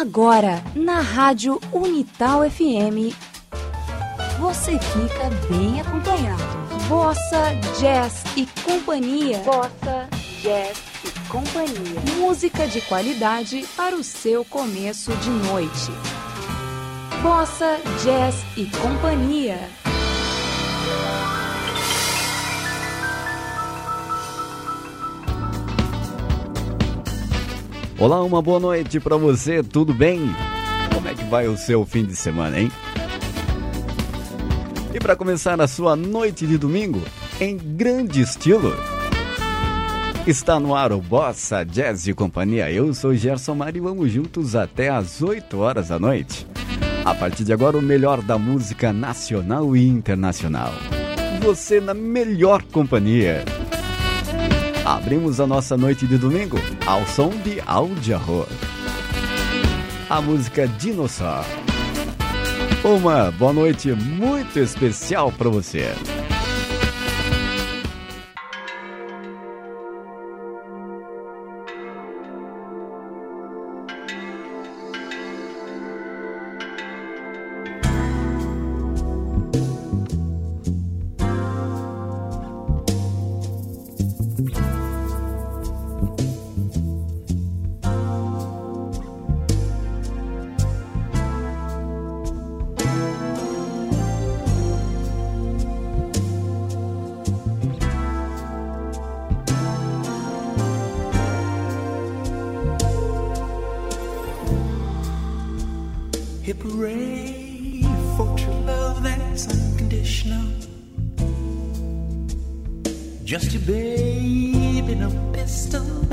Agora, na Rádio Unital FM, você fica bem acompanhado. Bossa, jazz e companhia. Bossa, jazz e companhia. Música de qualidade para o seu começo de noite. Bossa, jazz e companhia. Olá, uma boa noite para você, tudo bem? Como é que vai o seu fim de semana, hein? E para começar a sua noite de domingo, em grande estilo, está no ar o Bossa Jazz e Companhia. Eu sou Gerson Mari e vamos juntos até às 8 horas da noite. A partir de agora, o melhor da música nacional e internacional. Você na melhor companhia. Abrimos a nossa noite de domingo ao som de Aldia Road. A música Dinossauro. Uma boa noite muito especial para você. Krishna, just a babe in a pistol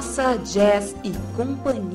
Jazz e Companhia.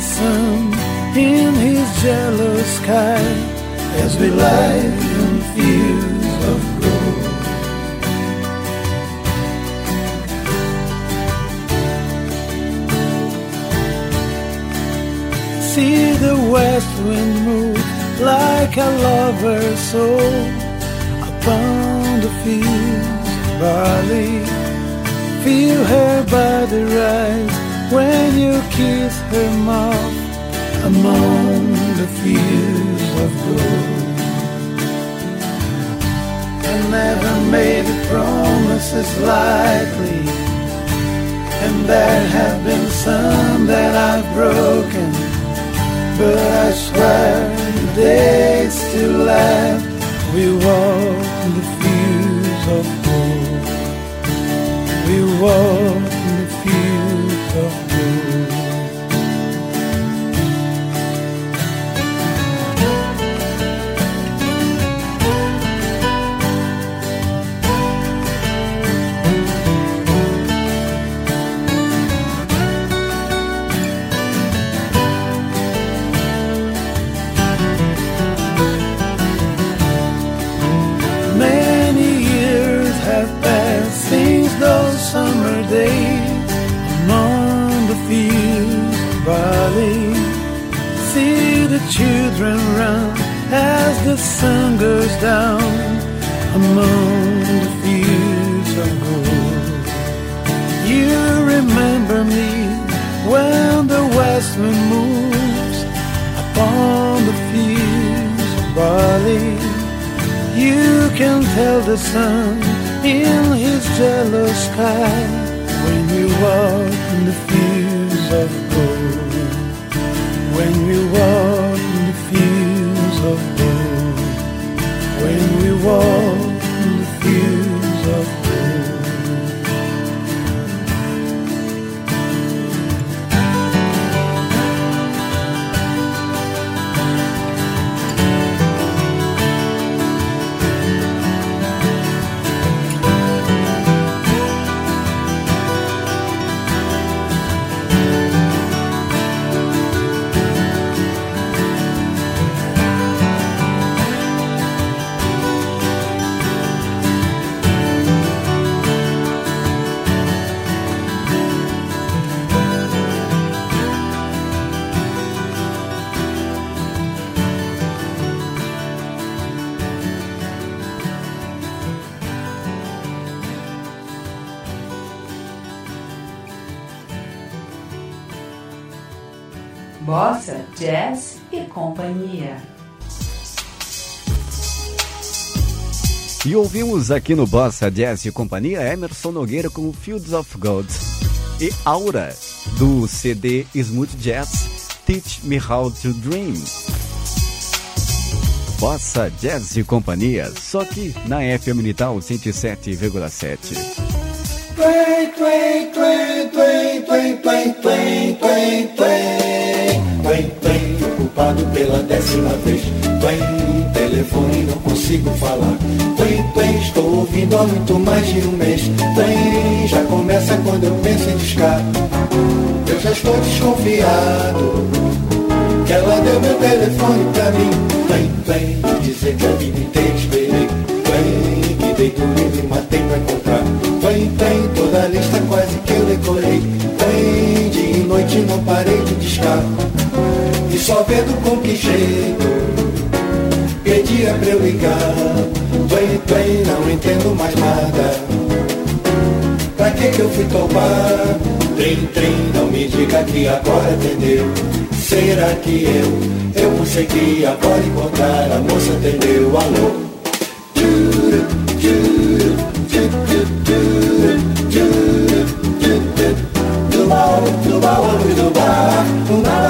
The sun in his jealous sky as we lie in fields of gold. See the west wind move like a lover's soul upon the fields of barley. Feel her body rise when you kiss her mouth among the fields of gold. I never made a promises lightly, and there have been some that I've broken. But I swear the days still left. We walk in the fields of gold. We walk children run as the sun goes down among the fields of gold. You remember me when the west wind moves upon the fields of barley. You can tell the sun in his yellow sky when you walk in the fields of gold. When we walk wall companhia. E ouvimos aqui no Bossa Jazz e Companhia Emerson Nogueira com Fields of Gold e Aura do CD Smooth Jazz Teach Me How to Dream. Bossa Jazz e Companhia, só que na FM Unital 107,7. Tway, tway, tway, ocupado pela décima vez. Tway, o telefone não consigo falar. Tway, tway, estou ouvindo há muito mais de um mês. Tway, já começa quando eu penso em discar. Eu já estou desconfiado. Que ela deu meu telefone pra mim. Tway, tway, dizer que a vida inteira esperei. Tway, que dei dormindo e matei pra encontrar. Tway, tway, toda a lista quase que eu decorei. Tway, dia e noite não parei de discar. E só vendo com que jeito Pedia pra eu ligar? Vem, vem, não entendo mais nada. Pra que que eu fui tomar? Trem, trem, não me diga que agora atendeu. Será que eu, eu consegui agora encontrar A moça o alô? Do tchuru, do tchuru, do tchuru, do tchuru,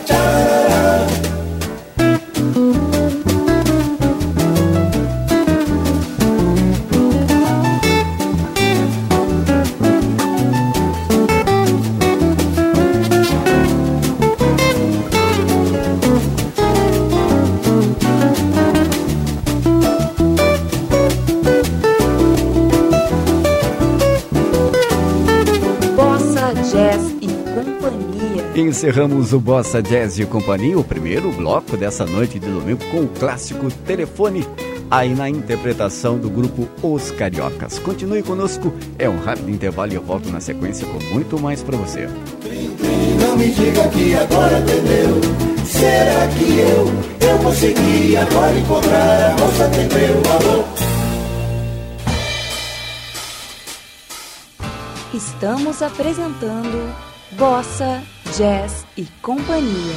encerramos o Bossa Jazz e Companhia, o primeiro bloco dessa noite de domingo, com o clássico Telefone, aí na interpretação do grupo Os Cariocas. Continue conosco, é um rápido intervalo e eu volto na sequência com muito mais para você. Não me diga que agora atendeu. será que eu, eu consegui agora encontrar a moça tem meu amor. Estamos apresentando Bossa Jazz e Companhia.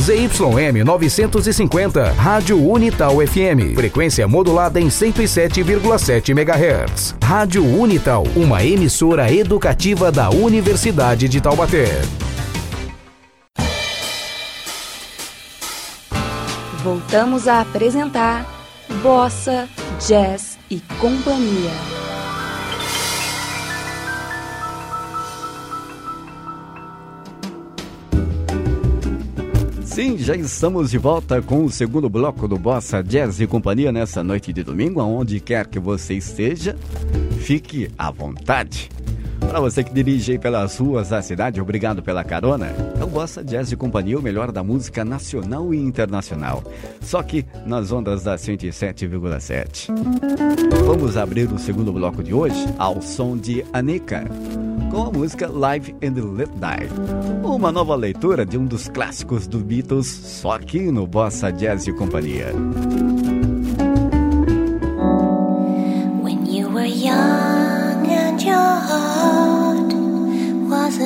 ZYM 950, Rádio Unital FM, frequência modulada em 107,7 MHz. Rádio Unital, uma emissora educativa da Universidade de Taubaté. Voltamos a apresentar Bossa, Jazz e Companhia. sim, já estamos de volta com o segundo bloco do Bossa Jazz e Companhia nessa noite de domingo, aonde quer que você esteja, fique à vontade. Para você que dirige pelas ruas da cidade, obrigado pela carona. É o Bossa Jazz e Companhia, o melhor da música nacional e internacional. Só que nas ondas da 107,7. Vamos abrir o segundo bloco de hoje ao som de Anica com a música Live and Let Die. Uma nova leitura de um dos clássicos do Beatles, só aqui no Bossa Jazz e Companhia. When you were young and your heart was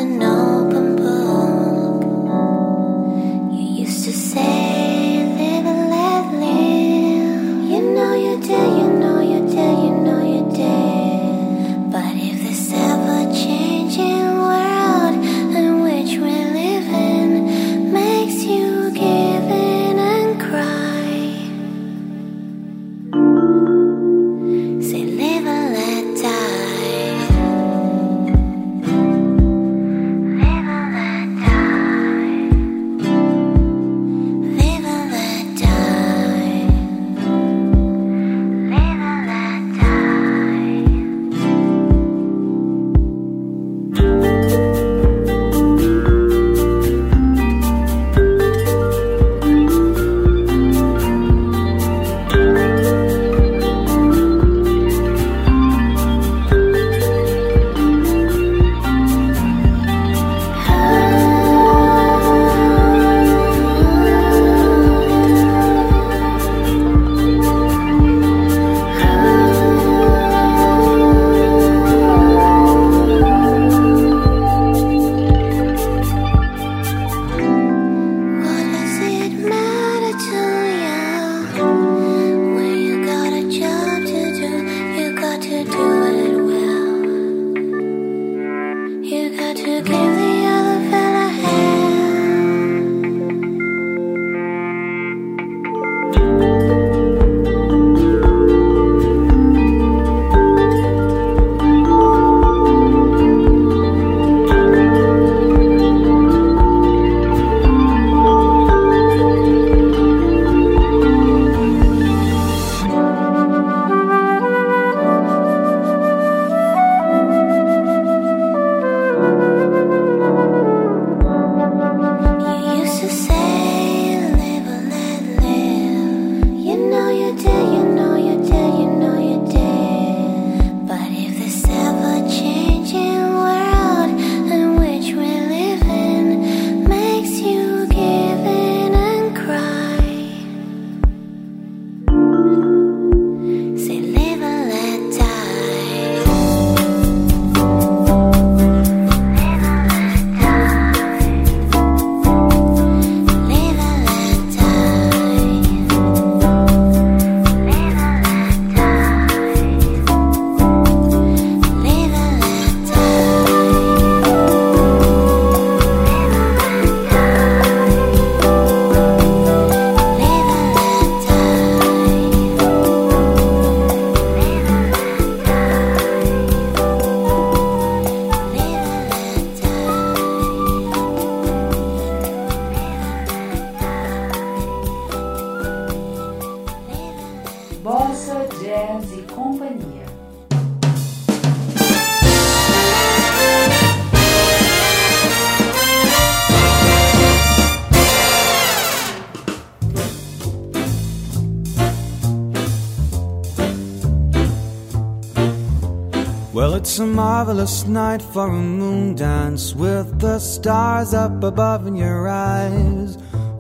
marvelous night for a moon dance with the stars up above in your eyes.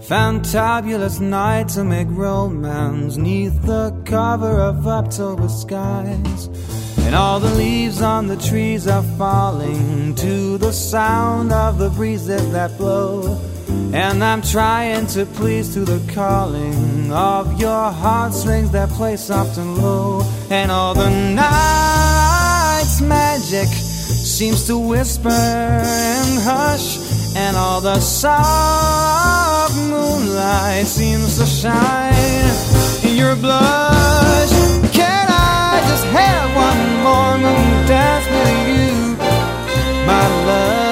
Fantabulous night to make romance neath the cover of October skies. And all the leaves on the trees are falling to the sound of the breezes that blow. And I'm trying to please to the calling of your heartstrings that play soft and low. And all the night's magic seems to whisper and hush. And all the soft moonlight seems to shine in your blush. Can I just have one more moon dance with you, my love?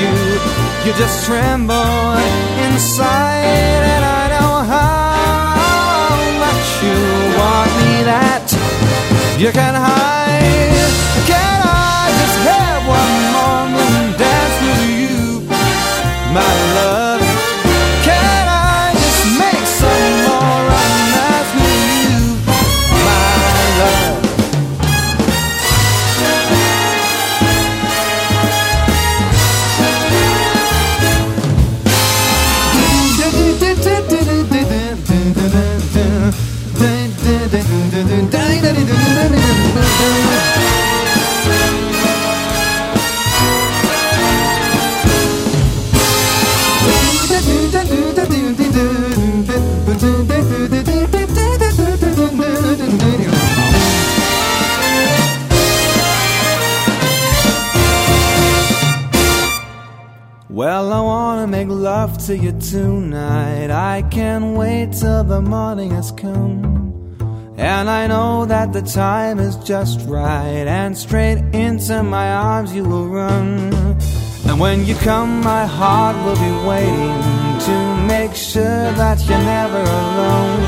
you, you just tremble inside. And I know how much you want me that you can hide. Can love to you tonight. I can't wait till the morning has come. And I know that the time is just right. And straight into my arms you will run. And when you come, my heart will be waiting to make sure that you're never alone.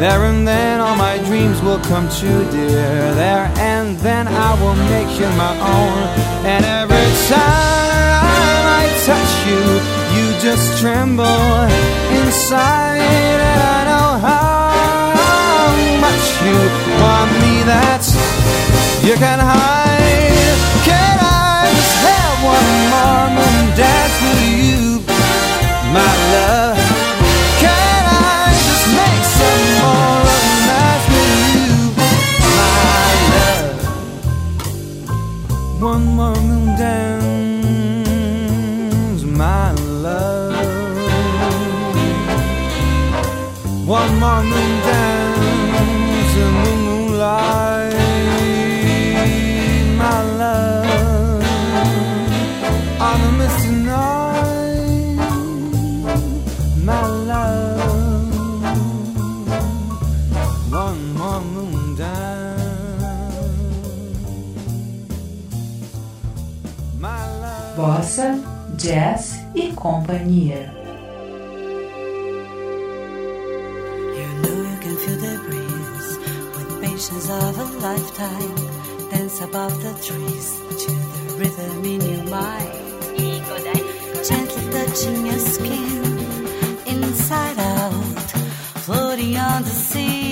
There and then all my dreams will come true, dear. There and then I will make you my own. And every time I touch you, you just tremble inside. And I know how much you want me that you can hide. Bossa, Jazz e Companhia. You know you can feel the breeze with patience of a lifetime. Dance above the trees to the rhythm in your mind. Gently touching your skin, inside out. Floating on the seas,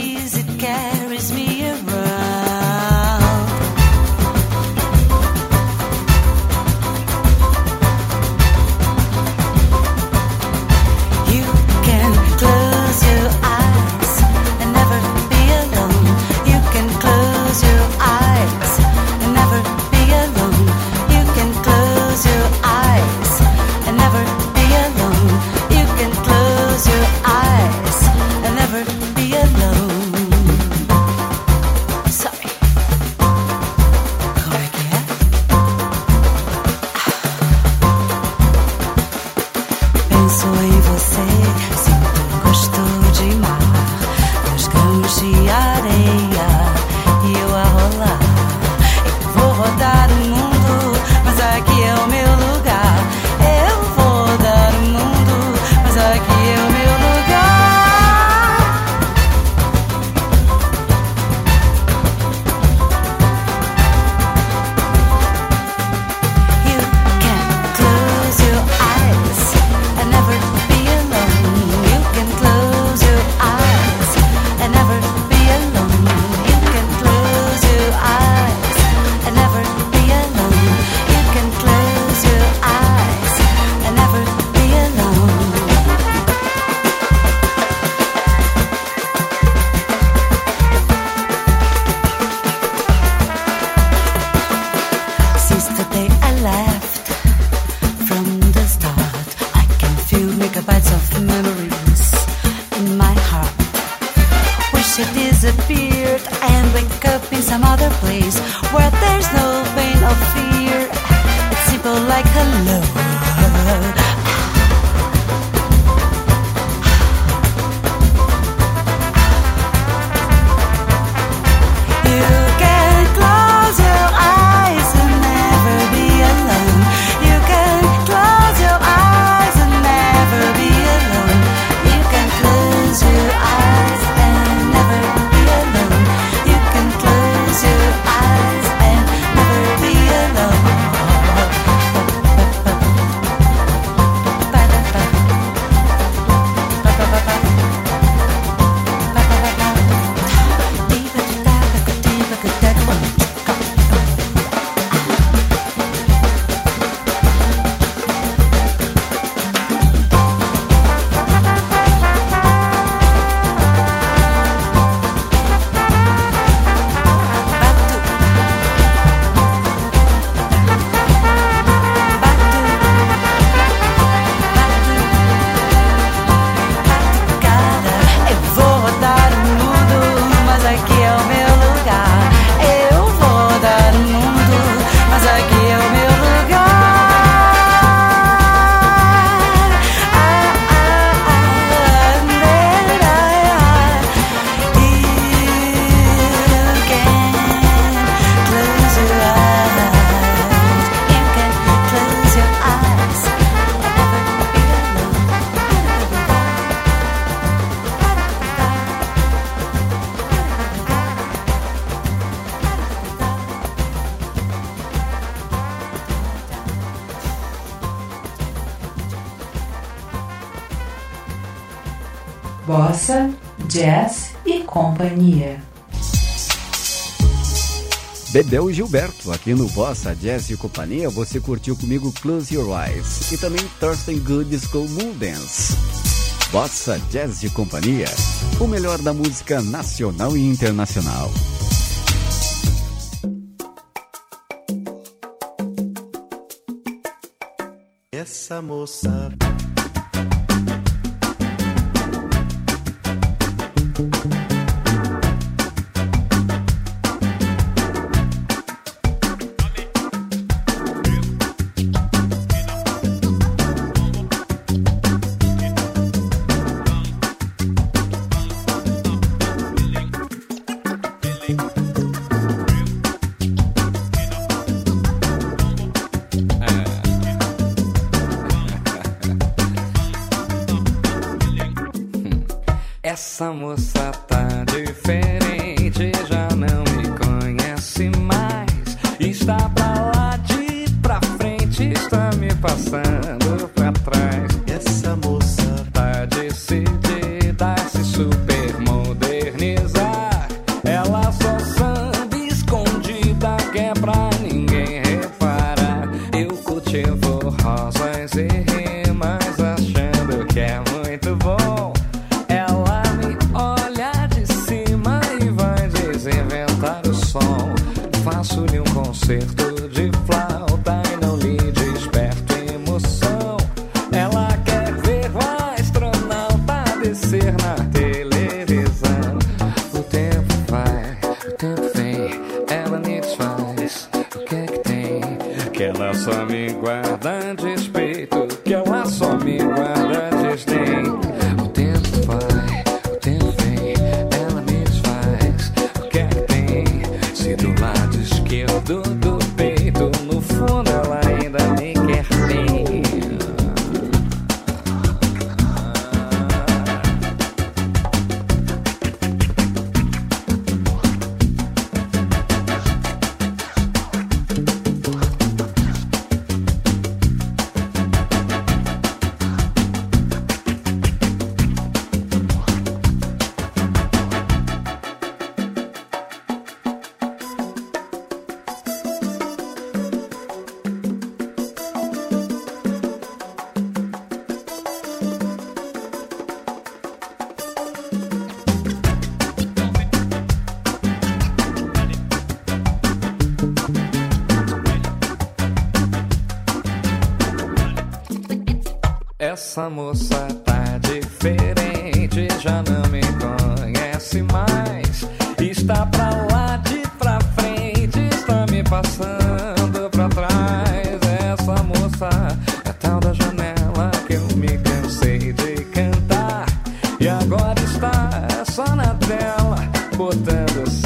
bossa, jazz e companhia. Bebel e Gilberto, aqui no Bossa Jazz e Companhia, você curtiu comigo Close Your Eyes e também Thurston Good com Moon Dance. Bossa Jazz e Companhia, o melhor da música nacional e internacional. Essa moça cerca de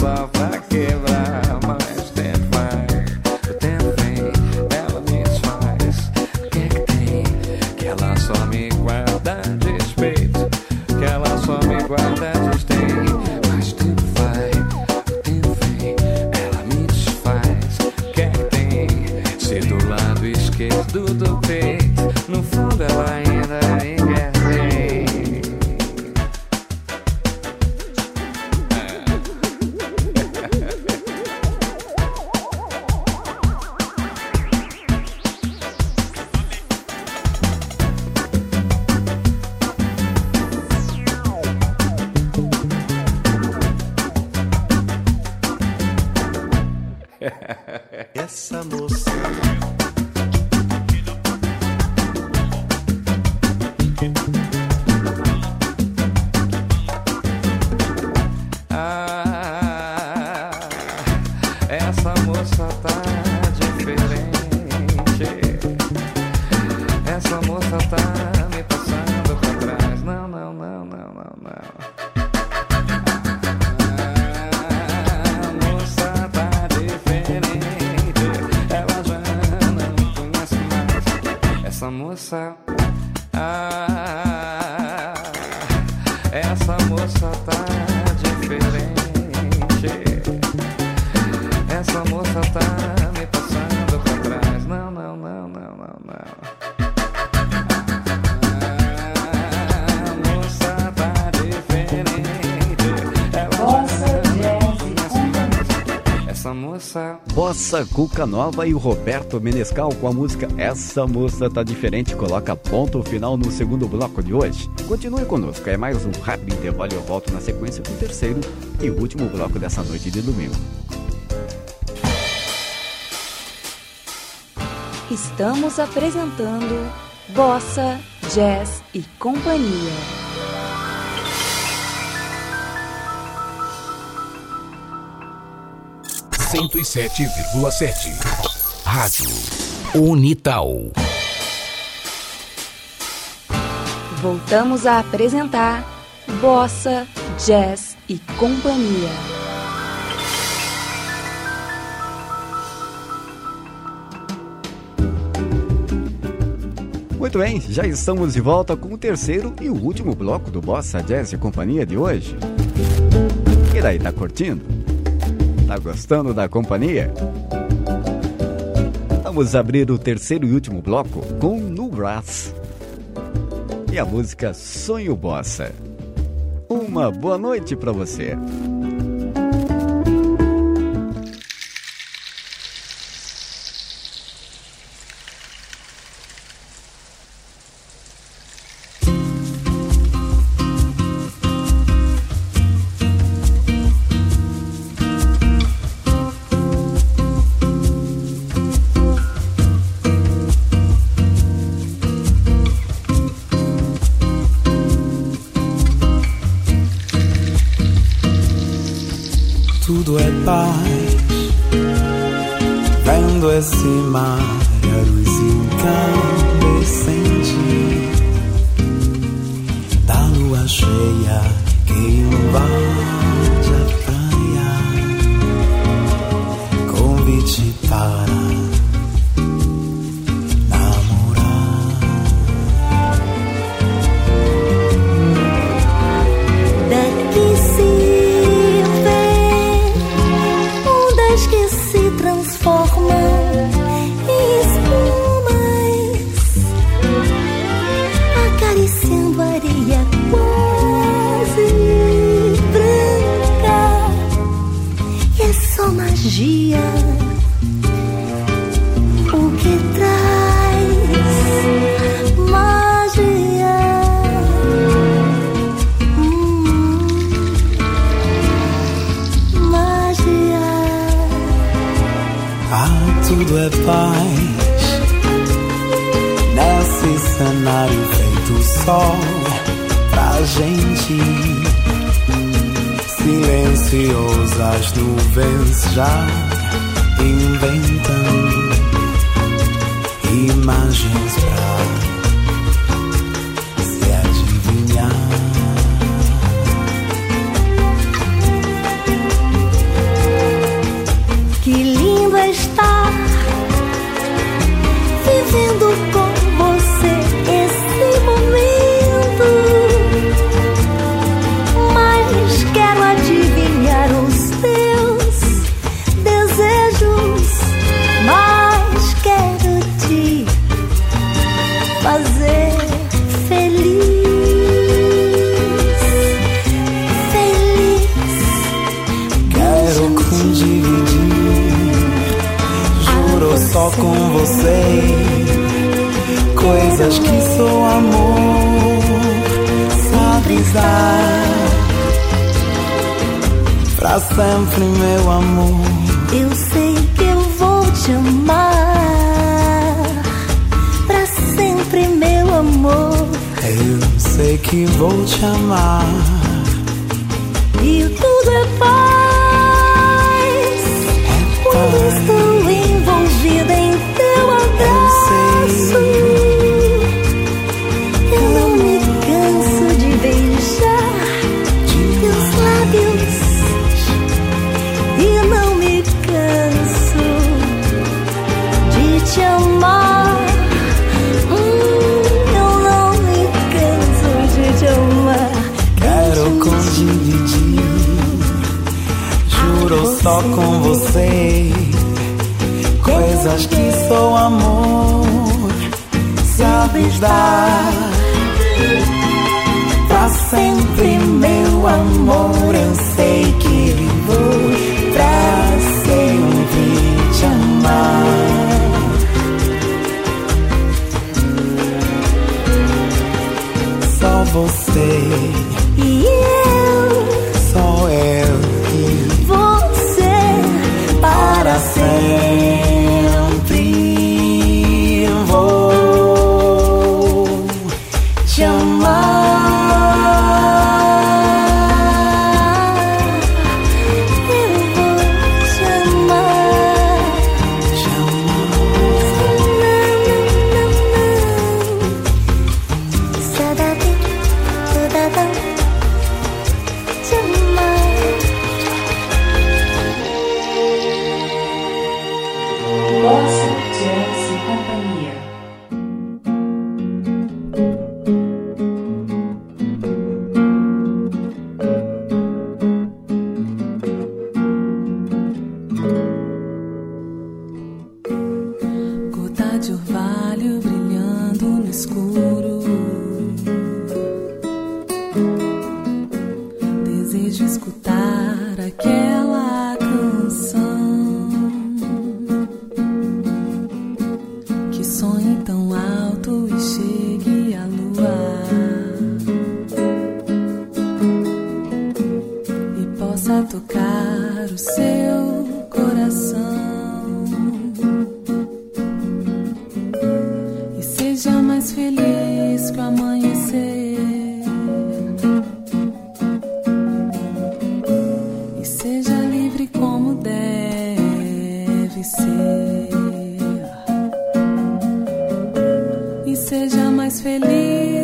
off. I can't. Bossa Cuca Nova e o Roberto Menescal com a música Essa Moça Tá Diferente coloca ponto final no segundo bloco de hoje. Continue conosco, é mais um rápido intervalo e eu volto na sequência com o terceiro e último bloco dessa noite de domingo. Estamos apresentando Bossa, Jazz e Companhia. Cento e sete vírgula sete. Rádio Unital. Voltamos a apresentar Bossa, Jazz e Companhia. Muito bem, já estamos de volta com o terceiro e o último bloco do Bossa Jazz e Companhia de hoje. E daí, tá curtindo? Tá gostando da companhia? Vamos abrir o terceiro e último bloco com No Brass e a música Sonho Bossa. Uma boa noite para você. Tudo é paz. Vendo esse mar, a luz incandescente da lua cheia que invade sol pra gente. Silencioso as nuvens já inventam imagens pra away. Seja livre como deve ser. E seja mais feliz.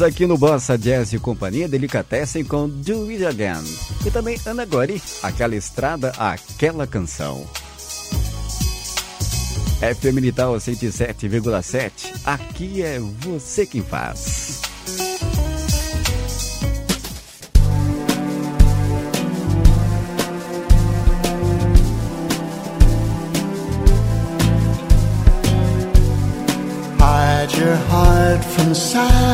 Aqui no Bossa Jazz e Companhia Delicatessen com Do It Again. E também Ana Gori, Aquela Estrada, Aquela Canção. FM Militar 107,7, aqui é você quem faz. Hide your heart from sight.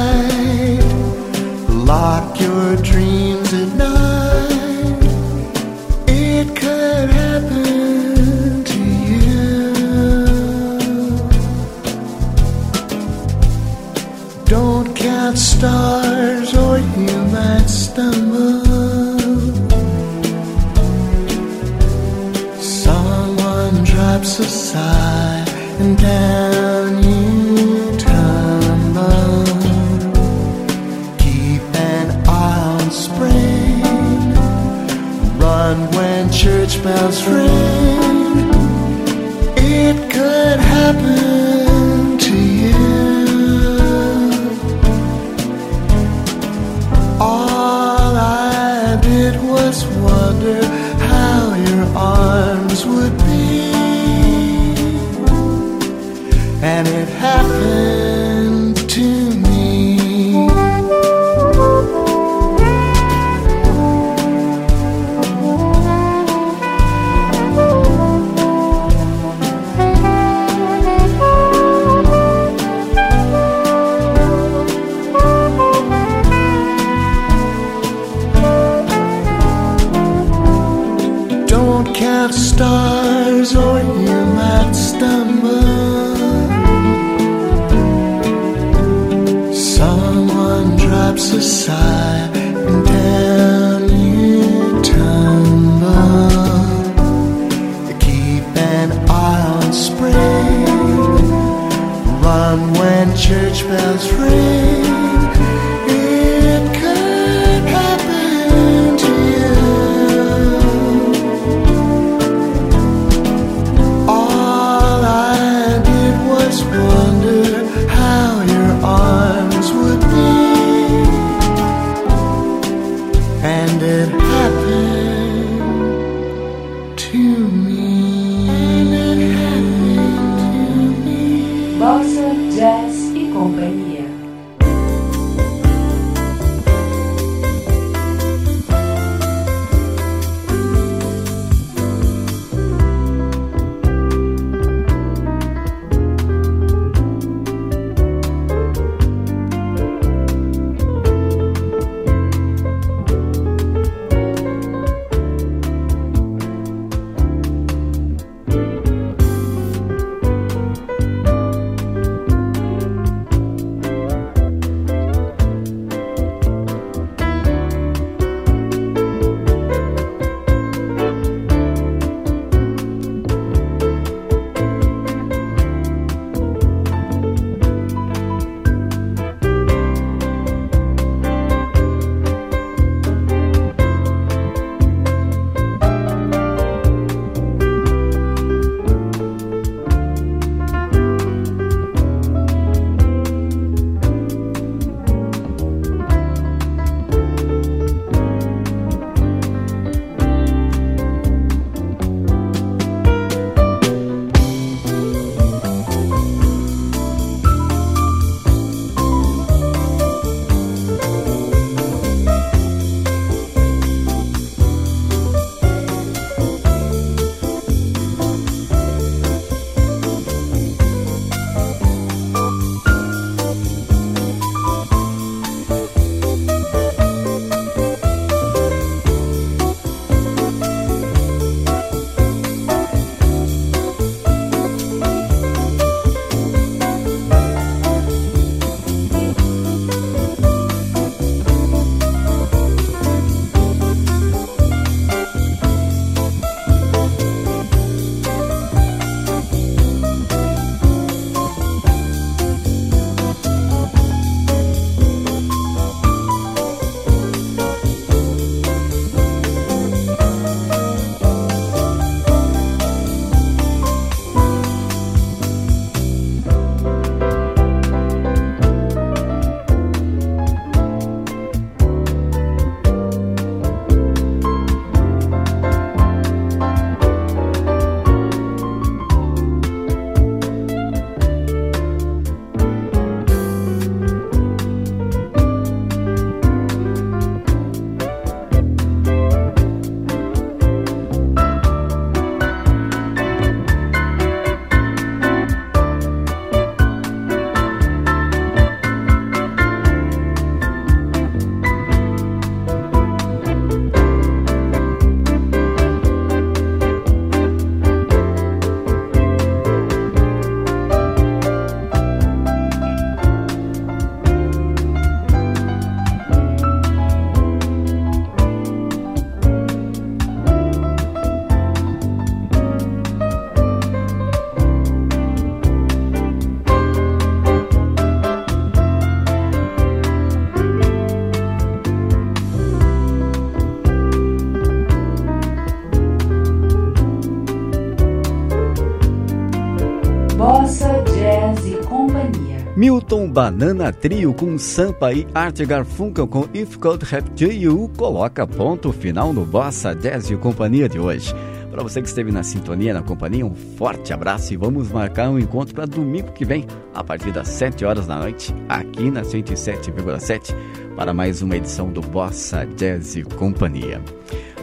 Milton Banana Trio com Sampa e Art Garfunkel com If Could Have to You coloca ponto final no Bossa Jazz e Companhia de hoje. Para você que esteve na sintonia, na companhia, um forte abraço e vamos marcar um encontro para domingo que vem, a partir das 7 horas da noite, aqui na 107,7, para mais uma edição do Bossa Jazz e Companhia.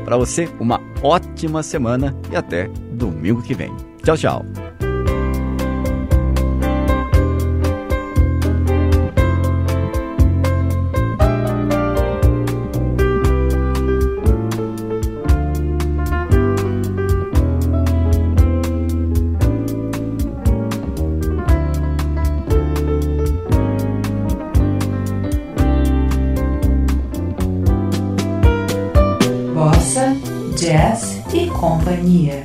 Para você, uma ótima semana e até domingo que vem. Tchau, tchau. Bossa, Jazz e Companhia.